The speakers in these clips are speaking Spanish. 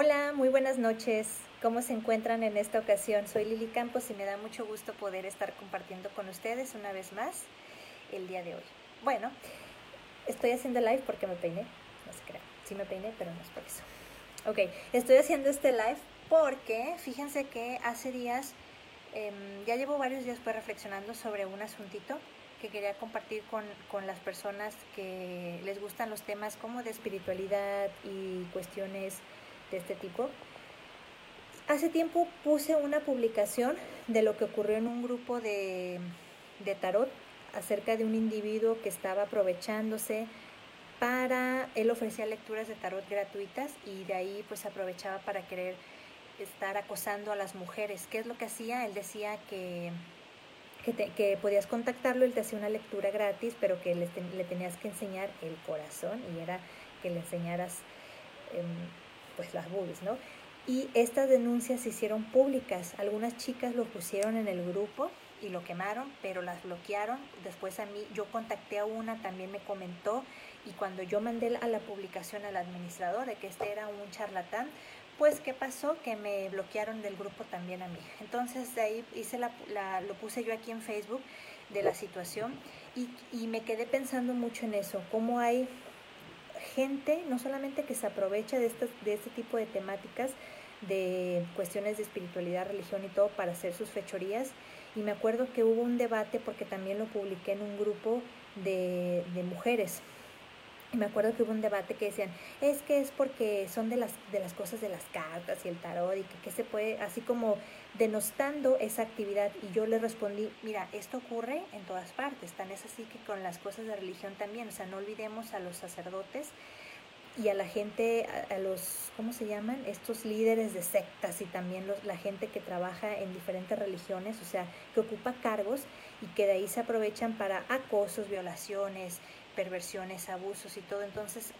Hola, muy buenas noches. ¿Cómo se encuentran en esta ocasión? Soy Lili Campos y me da mucho gusto poder estar compartiendo con ustedes una vez más el día de hoy. Bueno, estoy haciendo live porque me peiné. No se crean. Sí me peiné, pero no es por eso. Ok, estoy haciendo este live porque fíjense que hace días, em, ya llevo varios días pues reflexionando sobre un asuntito que quería compartir con, con, las personas que les gustan los temas como de espiritualidad y cuestiones de este tipo. Hace tiempo puse una publicación de lo que ocurrió en un grupo de, de tarot acerca de un individuo que estaba aprovechándose para, él ofrecía lecturas de tarot gratuitas y de ahí pues aprovechaba para querer estar acosando a las mujeres. ¿Qué es lo que hacía? Él decía que, que, podías contactarlo, él te hacía una lectura gratis, pero que le, tenías que enseñar el corazón y era que le enseñaras... Em, pues las boobies, ¿no? Y estas denuncias se hicieron públicas. Algunas chicas lo pusieron en el grupo y lo quemaron, pero las bloquearon. Después a mí, yo contacté a una, también me comentó, y cuando yo mandé a la publicación al administrador de que este era un charlatán, pues ¿qué pasó? Que me bloquearon del grupo también a mí. Entonces de ahí hice la, lo puse yo aquí en Facebook de la situación y, y me quedé pensando mucho en eso, cómo hay gente, no solamente que se aprovecha de, estas, de este tipo de temáticas, de cuestiones de espiritualidad, religión y todo para hacer sus fechorías. Y me acuerdo que hubo un debate porque también lo publiqué en un grupo de, de mujeres y me acuerdo que hubo un debate que decían, es que es porque son de las, de las cosas de las cartas y el tarot y que, se puede, así como denostando esa actividad. Y yo le respondí, mira, esto ocurre en todas partes, tan es así que con las cosas de religión también, o sea, no olvidemos a los sacerdotes y a la gente, a, los, ¿cómo se llaman? Estos líderes de sectas y también los, la gente que trabaja en diferentes religiones, o sea, que ocupa cargos y que de ahí se aprovechan para acosos, violaciones, perversiones, abusos y todo. Entonces,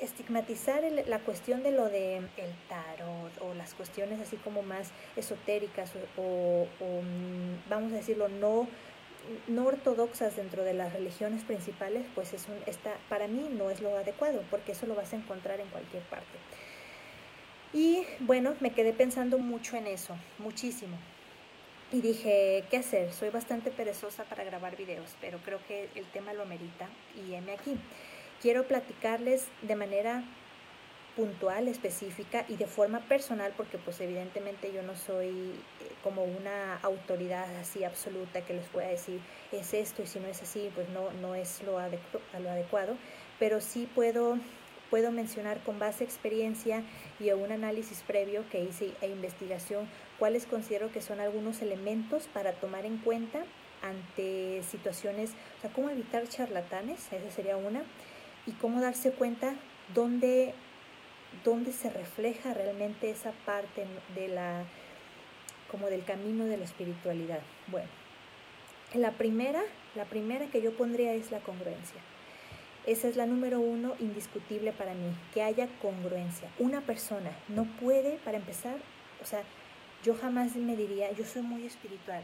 estigmatizar la cuestión de lo de el tarot o las cuestiones así como más esotéricas o, mm, vamos a decirlo no no ortodoxas dentro de las religiones principales, pues es un, está, para mí no es lo adecuado, porque eso lo vas a encontrar en cualquier parte. Y bueno, me quedé pensando mucho en eso, muchísimo. Y dije, ¿qué hacer? Soy bastante perezosa para grabar videos, pero creo que el tema lo merita y heme aquí. Quiero platicarles de manera puntual, específica y de forma personal, porque pues evidentemente yo no soy eh, como una autoridad así absoluta que les pueda decir es esto y si no es así, pues no, no es lo, lo adecuado, pero sí puedo puedo mencionar con base experiencia y a un análisis previo que hice e investigación cuáles considero que son algunos elementos para tomar en cuenta ante situaciones, o sea, cómo evitar charlatanes, esa sería una, y cómo darse cuenta dónde, dónde se refleja realmente esa parte de la, como del camino de la espiritualidad. Bueno, la primera, la primera que yo pondría es la congruencia. Esa es la número uno indiscutible para mí, que haya congruencia. Una persona no puede, para empezar, o sea, yo jamás me diría, yo soy muy espiritual.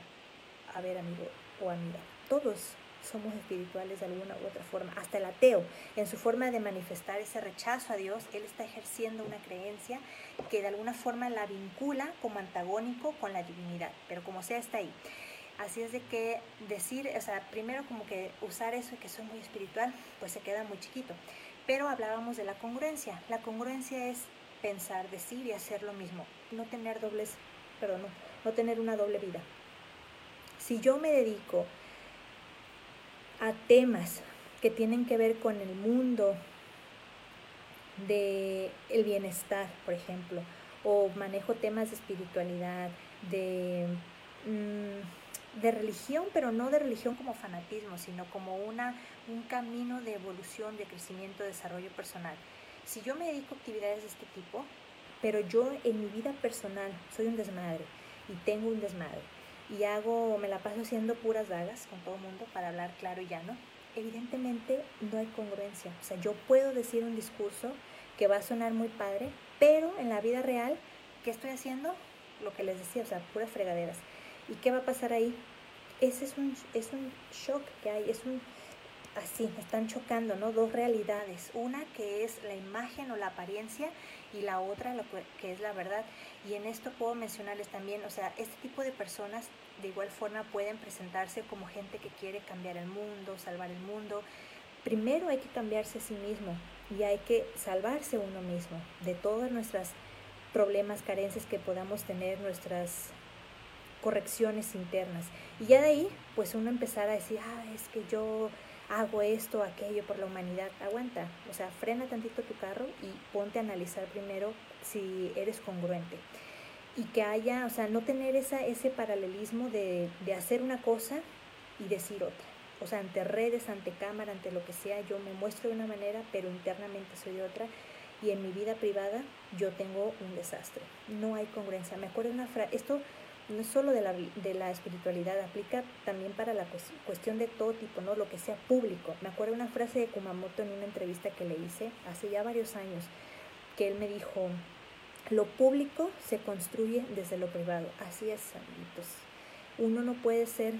A ver, amigo o amiga, todos somos espirituales de alguna u otra forma. Hasta el ateo, en su forma de manifestar ese rechazo a Dios, él está ejerciendo una creencia que de alguna forma la vincula como antagónico con la divinidad, pero como sea, está ahí. Así es de que decir, o sea, primero como que usar eso de que soy muy espiritual, pues se queda muy chiquito. Pero hablábamos de la congruencia. La congruencia es pensar, decir y hacer lo mismo. No tener dobles, perdón, no, no tener una doble vida. Si yo me dedico a temas que tienen que ver con el mundo de bienestar, por ejemplo, o manejo temas de espiritualidad, de mm, de religión, pero no de religión como fanatismo, sino como una, un camino de evolución, de crecimiento, de desarrollo personal. Si yo me dedico a actividades de este tipo, pero yo en mi vida personal soy un desmadre y tengo un desmadre y hago, me la paso haciendo puras dagas con todo el mundo para hablar claro y llano, evidentemente no hay congruencia. O sea, yo puedo decir un discurso que va a sonar muy padre, pero en la vida real, ¿qué estoy haciendo? Lo que les decía, o sea, puras fregaderas. ¿Y qué va a pasar ahí? Ese es un, es un shock que hay, es un, así, están chocando, ¿no? Dos realidades. Una que es la imagen o la apariencia y la otra lo que es la verdad. Y en esto puedo mencionarles también, o sea, este tipo de personas de igual forma pueden presentarse como gente que quiere cambiar el mundo, salvar el mundo. Primero hay que cambiarse a sí mismo y hay que salvarse uno mismo de todas nuestras problemas, carencias que podamos tener, nuestras correcciones internas. Y ya de ahí, pues uno empezar a decir, ah, es que yo hago esto, aquello por la humanidad. Aguanta, o sea, frena tantito tu carro y ponte a analizar primero si eres congruente. Y que haya, o sea, no tener esa, ese paralelismo de, de hacer una cosa y decir otra. O sea, ante redes, ante cámara, ante lo que sea, yo me muestro de una manera, pero internamente soy de otra. Y en mi vida privada yo tengo un desastre. No hay congruencia. Me acuerdo una frase, esto no solo de la, de la espiritualidad, aplica también para la cuestión de todo tipo, ¿no? Lo que sea público. Me acuerdo una frase de Kumamoto en una entrevista que le hice hace ya varios años, que él me dijo, lo público se construye desde lo privado. Así es, amiguitos. Uno no puede ser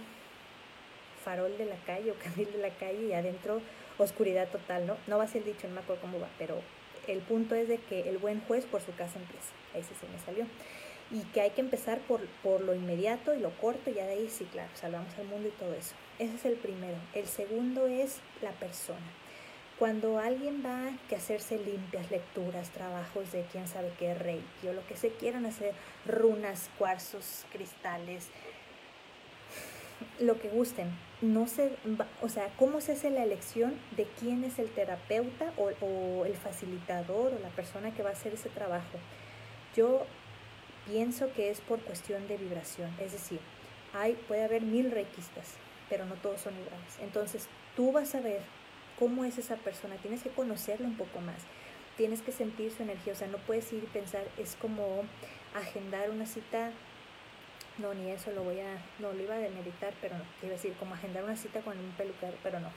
farol de la calle o candil de la calle y adentro oscuridad total, ¿no? No va a ser dicho, no me acuerdo cómo va, pero el punto es de que el buen juez por su casa empieza. Sí se me salió y que hay que empezar por, por lo inmediato y lo corto y ya de ahí sí, claro, salvamos al mundo y todo eso. Ese es el primero. El segundo es la persona. Cuando alguien va a hacerse limpias lecturas, trabajos de quién sabe qué, reiki o lo que se quieran hacer, runas, cuarzos, cristales, lo que gusten, no se o sea, cómo se hace la elección de quién es el terapeuta o, o el facilitador o la persona que va a hacer ese trabajo. Yo Pienso que es por cuestión de vibración, es decir, hay, puede haber mil requistas, pero no todos son iguales. Entonces, tú vas a ver cómo es esa persona, tienes que conocerla un poco más, tienes que sentir su energía, o sea, no puedes ir y pensar, es como agendar una cita, no, ni eso lo voy a, no, lo iba a meditar, pero no, quiero decir, como agendar una cita con un peluquero, pero no,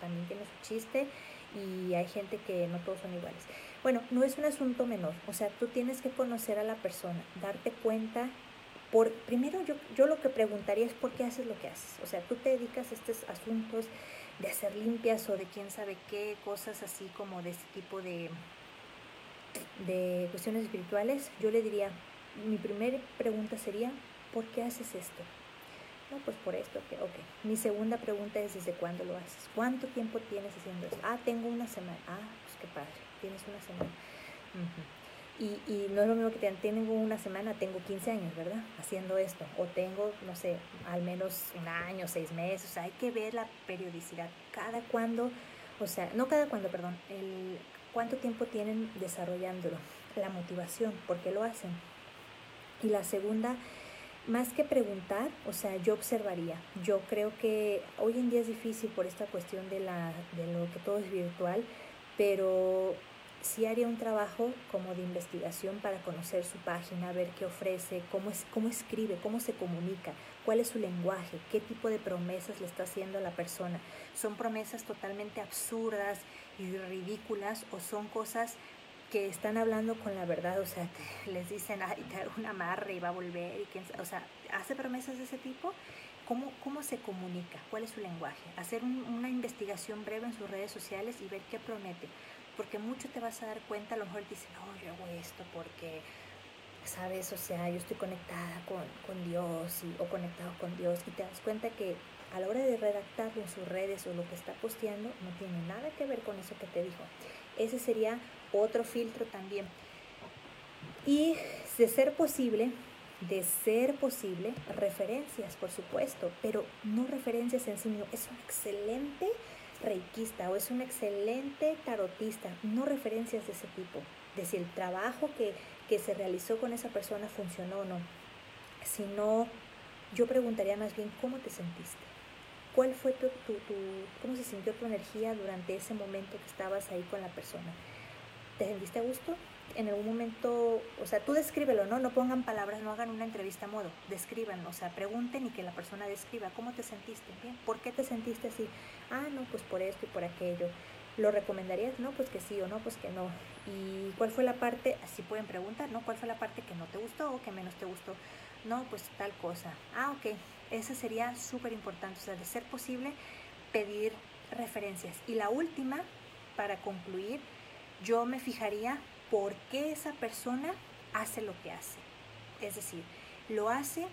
también tiene su chiste y hay gente que no todos son iguales. Bueno, no es un asunto menor, o sea, tú tienes que conocer a la persona, darte cuenta. Por, primero yo, yo lo que preguntaría es por qué haces lo que haces. O sea, tú te dedicas a estos asuntos de hacer limpias o de quién sabe qué, cosas así como de este tipo de, de cuestiones espirituales. Yo le diría, mi primera pregunta sería, ¿por qué haces esto? No, pues por esto, ok, ok. Mi segunda pregunta es, ¿desde cuándo lo haces? ¿Cuánto tiempo tienes haciendo esto? Ah, tengo una semana. Ah, pues qué padre tienes una semana. y, y, no es lo mismo que te tengo una semana, tengo 15 años, ¿verdad? Haciendo esto. O tengo, no sé, al menos un año, seis meses. O sea, hay que ver la periodicidad. Cada cuando, o sea, no cada cuando, perdón, el cuánto tiempo tienen desarrollándolo. La motivación, ¿por qué lo hacen? Y la segunda, más que preguntar, o sea, yo observaría. Yo creo que hoy en día es difícil por esta cuestión de, la, de lo que todo es virtual, pero sí haría un trabajo como de investigación para conocer su página, ver qué ofrece, cómo, es, cómo escribe, cómo se comunica, cuál es su lenguaje, qué tipo de promesas le está haciendo a la persona. ¿Son promesas totalmente absurdas y ridículas o son cosas que están hablando con la verdad? O sea, les dicen, ay, te hago un amarre y va a volver. Y quién, o sea, ¿hace promesas de ese tipo? ¿Cómo, ¿Cómo se comunica? ¿Cuál es su lenguaje? Hacer una investigación breve en sus redes sociales y ver qué promete porque mucho te vas a dar cuenta, a lo mejor dices, no, yo hago esto porque, sabes, o sea, yo estoy conectada con, con Dios o conectado con Dios y te das cuenta que a la hora de redactarlo en sus redes o lo que está posteando, no tiene nada que ver con eso que te dijo. Ese sería otro filtro también. Y de ser posible, de ser posible, referencias, por supuesto, pero no referencias en sí mismo. Es un excelente reikista o es un excelente tarotista, no referencias de ese tipo, de si el trabajo que, que se realizó con esa persona funcionó o no, sino yo preguntaría más bien cómo te sentiste, cuál fue tu, tu, tu, cómo se sintió tu energía durante ese momento que estabas ahí con la persona, ¿te sentiste gusto? en algún momento, o sea, tú descríbelo, ¿no? No pongan palabras, no hagan una entrevista a modo, describan, o sea, pregunten y que la persona describa cómo te sentiste, ¿bien? ¿Por qué te sentiste así? Ah, no, pues por esto y por aquello. ¿Lo recomendarías? No, pues que sí o no, pues que no. ¿Y cuál fue la parte? Así pueden preguntar, ¿no? ¿Cuál fue la parte que no te gustó o que menos te gustó? No, pues tal cosa. Ah, ok. Esa sería súper importante, o sea, de ser posible, pedir referencias. Y la última, para concluir, yo me fijaría por qué esa persona hace lo que hace. Es decir, lo hace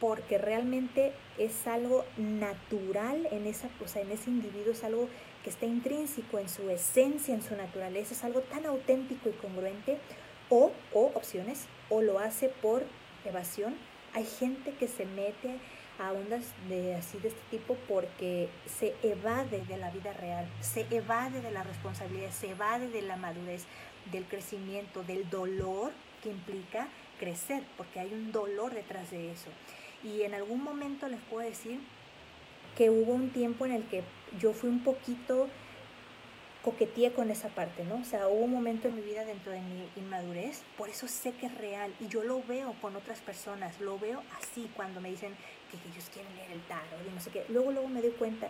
porque realmente es algo natural en esa, o en ese individuo, es algo que está intrínseco en su esencia, en su naturaleza, es algo tan auténtico y congruente, o, o opciones, o lo hace por evasión. Hay gente que se mete a ondas de así de este tipo porque se evade de la vida real, se evade de la responsabilidad, se evade de la madurez, del crecimiento, del dolor que implica crecer, porque hay un dolor detrás de eso. Y en algún momento les puedo decir que hubo un tiempo en el que yo fui un poquito coqueteé con esa parte, ¿no? O sea, hubo un momento en mi vida dentro de mi inmadurez, por eso sé que es real y yo lo veo con otras personas, lo veo así cuando me dicen que ellos quieren leer el tarot y no sé qué. Luego, luego me doy cuenta,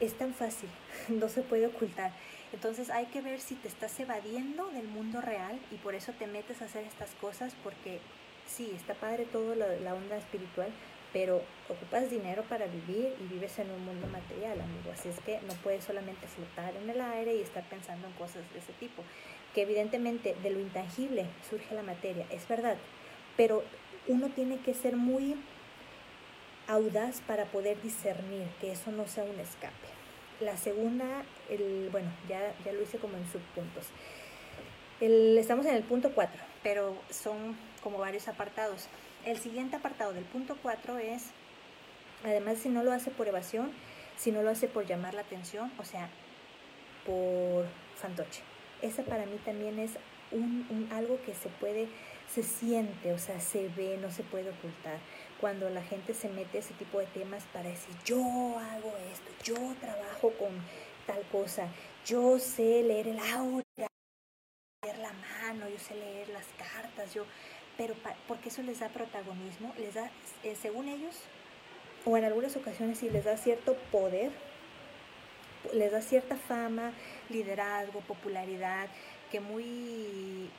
es tan fácil, no se puede ocultar. Entonces hay que ver si te estás evadiendo del mundo real y por eso te metes a hacer estas cosas porque sí, está padre todo la onda espiritual, pero ocupas dinero para vivir y vives en un mundo material, amigo. Así es que no puedes solamente flotar en el aire y estar pensando en cosas de ese tipo. Que evidentemente de lo intangible surge la materia, es verdad, pero uno tiene que ser muy audaz para poder discernir que eso no sea un escape. La segunda, el, bueno, ya, ya lo hice como en subpuntos. El, estamos en el punto 4, pero son como varios apartados. El siguiente apartado del punto 4 es, además si no lo hace por evasión, si no lo hace por llamar la atención, o sea, por fantoche. Esa para mí también es un, algo que se puede, se siente, o sea, se ve, no se puede ocultar. Cuando la gente se mete ese tipo de temas para decir, yo hago esto, yo trabajo con tal cosa, yo sé leer el aura, leer la mano, yo sé leer las cartas, yo pero porque eso les da protagonismo, les da, eh, según ellos, o en algunas ocasiones sí les da cierto poder, les da cierta fama, liderazgo, popularidad, que muy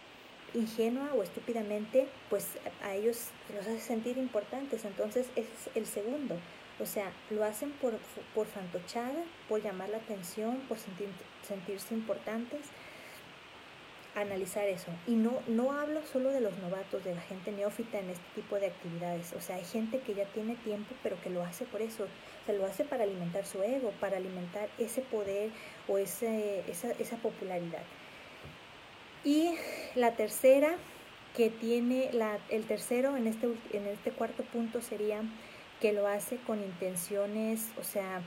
ingenua o estúpidamente, pues a ellos los hace sentir importantes. Entonces es el segundo. O sea, lo hacen por, por fantochada, por llamar la atención, por sentirse importantes analizar eso. Y no, no hablo solo de los novatos, de la gente neófita en este tipo de actividades. O sea, hay gente que ya tiene tiempo, pero que lo hace por eso. O sea, lo hace para alimentar su ego, para alimentar ese poder o ese, esa, esa popularidad. Y la tercera, que tiene la, el tercero en este, en este cuarto punto sería que lo hace con intenciones, o sea,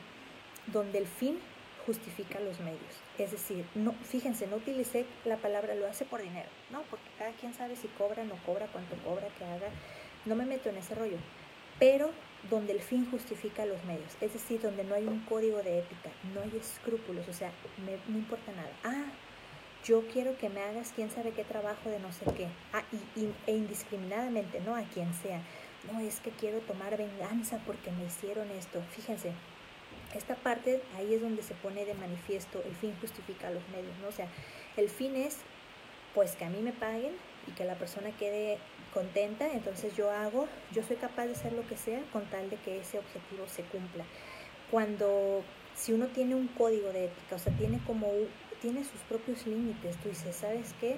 donde el fin justifica los medios. Es decir, no, fíjense, no utilicé la palabra lo hace por dinero, ¿no? Porque cada quien sabe si cobra, no cobra, cuánto cobra, qué haga. No me meto en ese rollo. Pero donde el fin justifica los medios, es decir, donde no hay un código de ética, no hay escrúpulos, o sea, no importa nada. Ah, yo quiero que me hagas quién sabe qué trabajo de no sé qué. Ah, y, e indiscriminadamente, no a quien sea. No es que quiero tomar venganza porque me hicieron esto. Fíjense, esta parte ahí es donde se pone de manifiesto el fin justifica los medios, ¿no? O sea, el fin es pues que a mí me paguen y que la persona quede contenta, entonces yo hago, yo soy capaz de hacer lo que sea con tal de que ese objetivo se cumpla. Cuando si uno tiene un código de ética, o sea, tiene como tiene sus propios límites, tú dices, ¿sabes qué?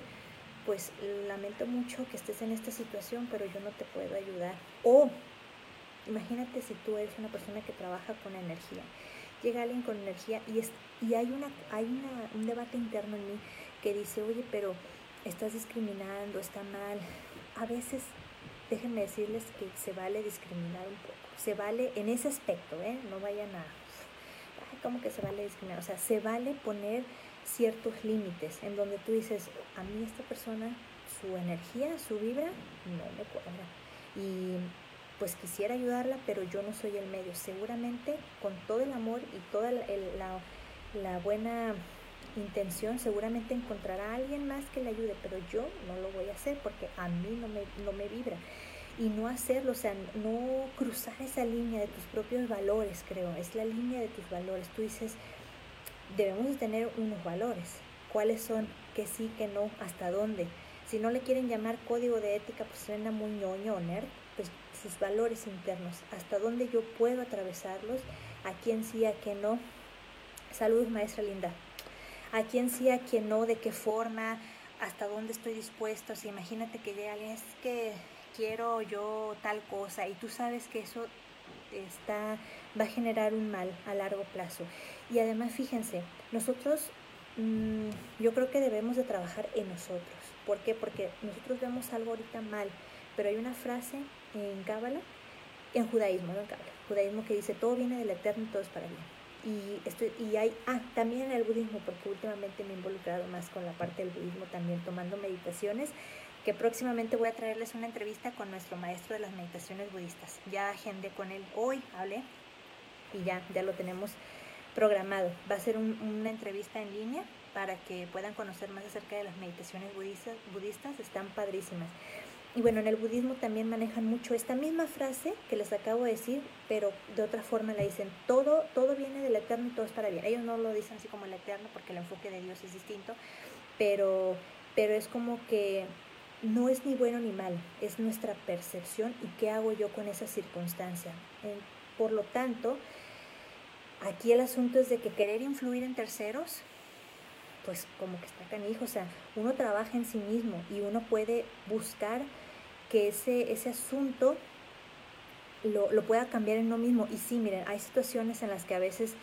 Pues lamento mucho que estés en esta situación, pero yo no te puedo ayudar. O Imagínate si tú eres una persona que trabaja con energía. Llega alguien con energía y, es, y hay, una, hay una, un debate interno en mí que dice, oye, pero estás discriminando, está mal. A veces, déjenme decirles que se vale discriminar un poco. Se vale en ese aspecto, ¿eh? No vayan a... Ay, ¿Cómo que se vale discriminar? O sea, se vale poner ciertos límites en donde tú dices, a mí esta persona, su energía, su vibra, no me cuadra. Y pues quisiera ayudarla, pero yo no soy el medio. Seguramente con todo el amor y toda la, buena intención, seguramente encontrará a alguien más que le ayude, pero yo no lo voy a hacer porque a mí no me, no me vibra. Y no hacerlo, o sea, no cruzar esa línea de tus propios valores, creo, es la línea de tus valores. Tú dices, debemos de tener unos valores. ¿Cuáles son? Que sí, que no, hasta dónde. Si no le quieren llamar código de ética, pues suena muy ñoño o nerd, pues sus valores internos, hasta dónde yo puedo atravesarlos, a quién sí, a quién no, Saludos, maestra linda. A quién sí, a quién no, de qué forma, hasta dónde estoy dispuesto. Si imagínate que llega alguien, es que quiero yo tal cosa y tú sabes que eso está, va a generar un mal a largo plazo. Y además, fíjense, nosotros, mm, yo creo que debemos de trabajar en nosotros. ¿Por qué? Porque nosotros vemos algo ahorita mal, pero hay una frase en Cábala, en judaísmo, no en Cábala, judaísmo que dice, todo viene del eterno y todo es para bien. Y, estoy, y hay, ah, también en el budismo, porque últimamente me he involucrado más con la parte del budismo, también tomando meditaciones, que próximamente voy a traerles una entrevista con nuestro maestro de las meditaciones budistas. Ya agendé con él hoy, hablé, y ya, ya lo tenemos programado. Va a ser una entrevista en línea para que puedan conocer más acerca de las meditaciones budistas, budistas, están padrísimas. Y bueno, en el budismo también manejan mucho esta misma frase que les acabo de decir, pero de otra forma la dicen, todo, todo viene del eterno y todo es para bien. Ellos no lo dicen así como el eterno porque el enfoque de Dios es distinto, pero, pero es como que no es ni bueno ni malo, es nuestra percepción y qué hago yo con esa circunstancia. Por lo tanto, aquí el asunto es de que querer influir en terceros pues como que está canijo, o sea, uno trabaja en sí mismo y uno puede buscar que ese, ese asunto lo, lo pueda cambiar en uno mismo. Y sí, miren, hay situaciones en las que a veces,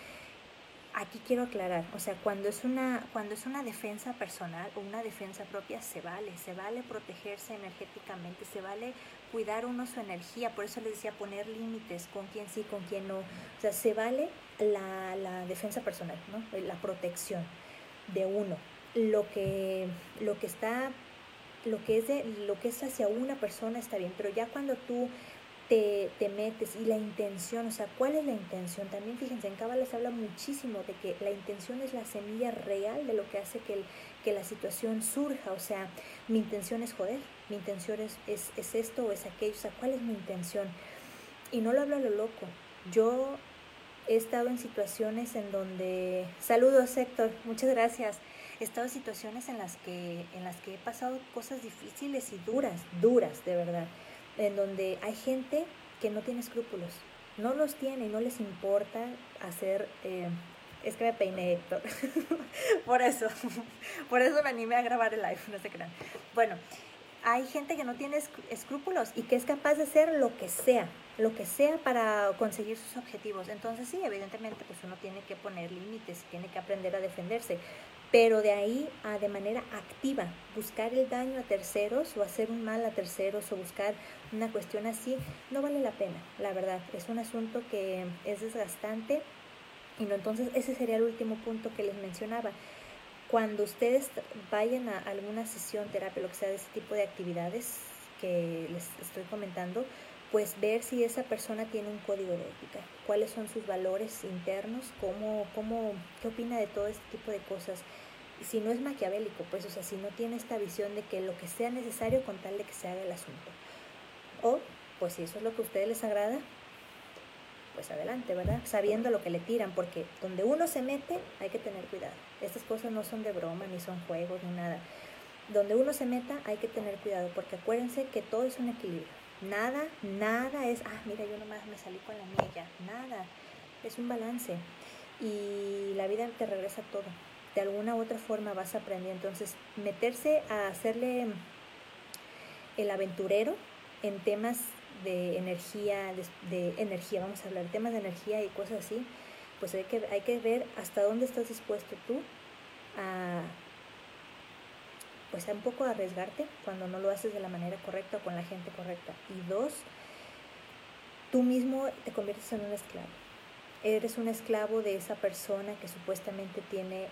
aquí quiero aclarar, o sea, cuando es una, cuando es una defensa personal o una defensa propia, se vale, se vale protegerse energéticamente, se vale cuidar uno su energía, por eso les decía poner límites con quién sí, con quién no, o sea, se vale la, la defensa personal, ¿no? la protección de uno. Lo que, lo que está lo que es de, lo que es hacia una persona está bien, pero ya cuando tú te, te, metes y la intención, o sea, ¿cuál es la intención? También fíjense, en Cábala habla muchísimo de que la intención es la semilla real de lo que hace que, que la situación surja, o sea, mi intención es joder, mi intención es, es, es esto o es aquello, o sea, ¿cuál es mi intención? Y no lo hablo a lo loco, yo he estado en situaciones en donde, saludos Héctor, muchas gracias, he estado en situaciones en las que, en las que he pasado cosas difíciles y duras, duras de verdad, en donde hay gente que no tiene escrúpulos, no los tiene y no les importa hacer... Eh, es que me peiné Héctor. por eso. por eso me animé a grabar el live, no se crean. Bueno, hay gente que no tiene escrúpulos y que es capaz de hacer lo que sea, lo que sea para conseguir sus objetivos. Entonces sí, evidentemente pues uno tiene que poner límites, tiene que aprender a defenderse, pero de ahí a de manera activa buscar el daño a terceros o hacer un mal a terceros o buscar una cuestión así, no vale la pena, la verdad. Es un asunto que es desgastante y no entonces ese sería el último punto que les mencionaba cuando ustedes vayan a alguna sesión, terapia, lo que sea de ese tipo de actividades que les estoy comentando, pues ver si esa persona tiene un código de ética, cuáles son sus valores internos, cómo, cómo, qué opina de todo este tipo de cosas. Si no es maquiavélico, pues, o sea, si no tiene esta visión de que lo que sea necesario con tal de que se haga el asunto. O, pues si eso es lo que a ustedes les agrada, pues adelante, ¿verdad? Sabiendo lo que le tiran, porque donde uno se mete hay que tener cuidado. Estas cosas no son de broma, ni son juegos, ni nada. Donde uno se meta hay que tener cuidado, porque acuérdense que todo es un equilibrio. Nada, nada es, ah, mira, yo nomás me salí con la milla. Nada, es un balance. Y la vida te regresa todo. De alguna u otra forma vas a aprender. Entonces, meterse a hacerle el aventurero en temas de energía, de, energía, vamos a hablar, temas de energía y cosas así, pues hay que, hay que ver hasta dónde estás dispuesto tú a, pues a un poco arriesgarte cuando no lo haces de la manera correcta o con la gente correcta. Y dos, tú mismo te conviertes en un esclavo. Eres un esclavo de esa persona que supuestamente tiene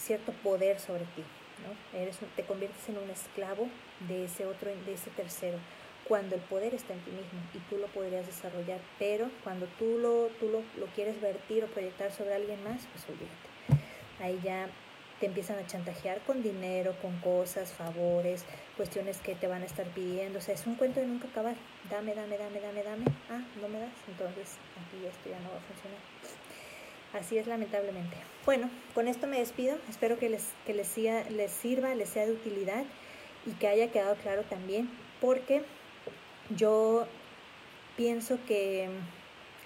cierto poder sobre ti. ¿no? Eres te conviertes en un esclavo de ese otro, de ese tercero cuando el poder está en ti mismo y tú lo podrías desarrollar, pero cuando tú lo, tú lo, lo quieres vertir o proyectar sobre alguien más, pues olvídate. Ahí ya te empiezan a chantajear con dinero, con cosas, favores, cuestiones que te van a estar pidiendo. O sea, es un cuento de nunca acabar. Dame, dame, dame, dame, dame. Ah, no me das. Entonces aquí esto ya no va a funcionar. Así es lamentablemente. Bueno, con esto me despido. Espero que les, que les, les sirva, les sea de utilidad y que haya quedado claro también. Porque yo pienso que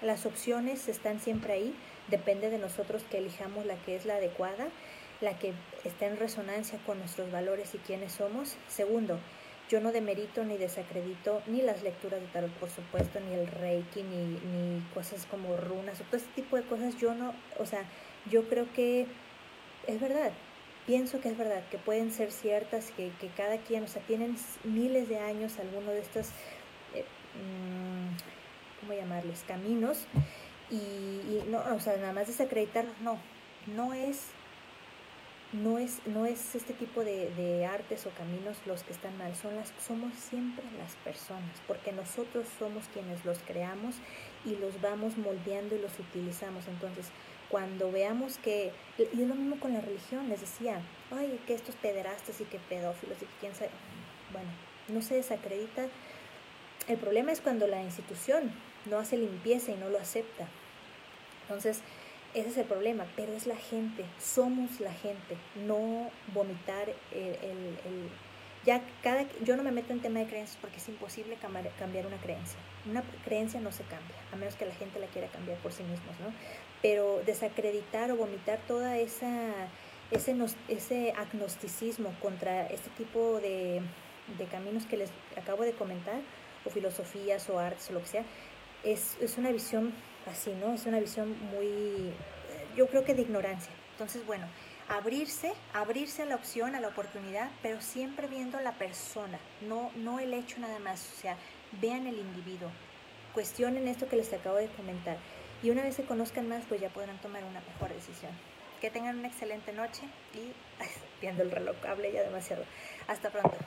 las opciones están siempre ahí, Depende de nosotros que elijamos la que es la adecuada, la que está en resonancia con nuestros valores y quiénes somos. Segundo, yo no demerito ni desacredito ni las lecturas de tarot, por supuesto, ni el reiki, ni, ni cosas como runas, o todo este tipo de cosas. Yo no, o sea, yo creo que es verdad, pienso que es verdad, que pueden ser ciertas, que, que cada quien, o sea, tienen miles de años alguno de estos, eh, mm, ¿cómo llamarles? Caminos. Y, y, no, o sea, nada más desacreditarlos, no, no es no es, no es este tipo de, artes o caminos los que están mal, son las, somos siempre las personas, porque nosotros somos quienes los creamos y los vamos moldeando y los utilizamos. Entonces, cuando veamos que, y es lo mismo con la religión, les decía, ay, que estos pederastas y que pedófilos y que quién sabe, bueno, no se desacredita. El problema es cuando la institución no hace limpieza y no lo acepta. Entonces, ese es el problema, pero es la gente, somos la gente, no vomitar el, el, ya cada, yo no me meto en tema de creencias porque es imposible cambiar, cambiar, una creencia. Una creencia no se cambia, a menos que la gente la quiera cambiar por sí mismos, ¿no? Pero desacreditar o vomitar toda esa ese, ese agnosticismo contra este tipo de, de caminos que les acabo de comentar, o filosofías o artes o lo que sea, es, es una visión así, ¿no? Es una visión muy, yo creo que de ignorancia. Entonces, bueno, abrirse, abrirse a la opción, a la oportunidad, pero siempre viendo la persona, no, no el hecho nada más, o sea, vean el individuo, cuestionen esto que les acabo de comentar y una vez se conozcan más, pues ya podrán tomar una mejor decisión. Que tengan una excelente noche y viendo el reloj, hablé ya demasiado. Hasta pronto.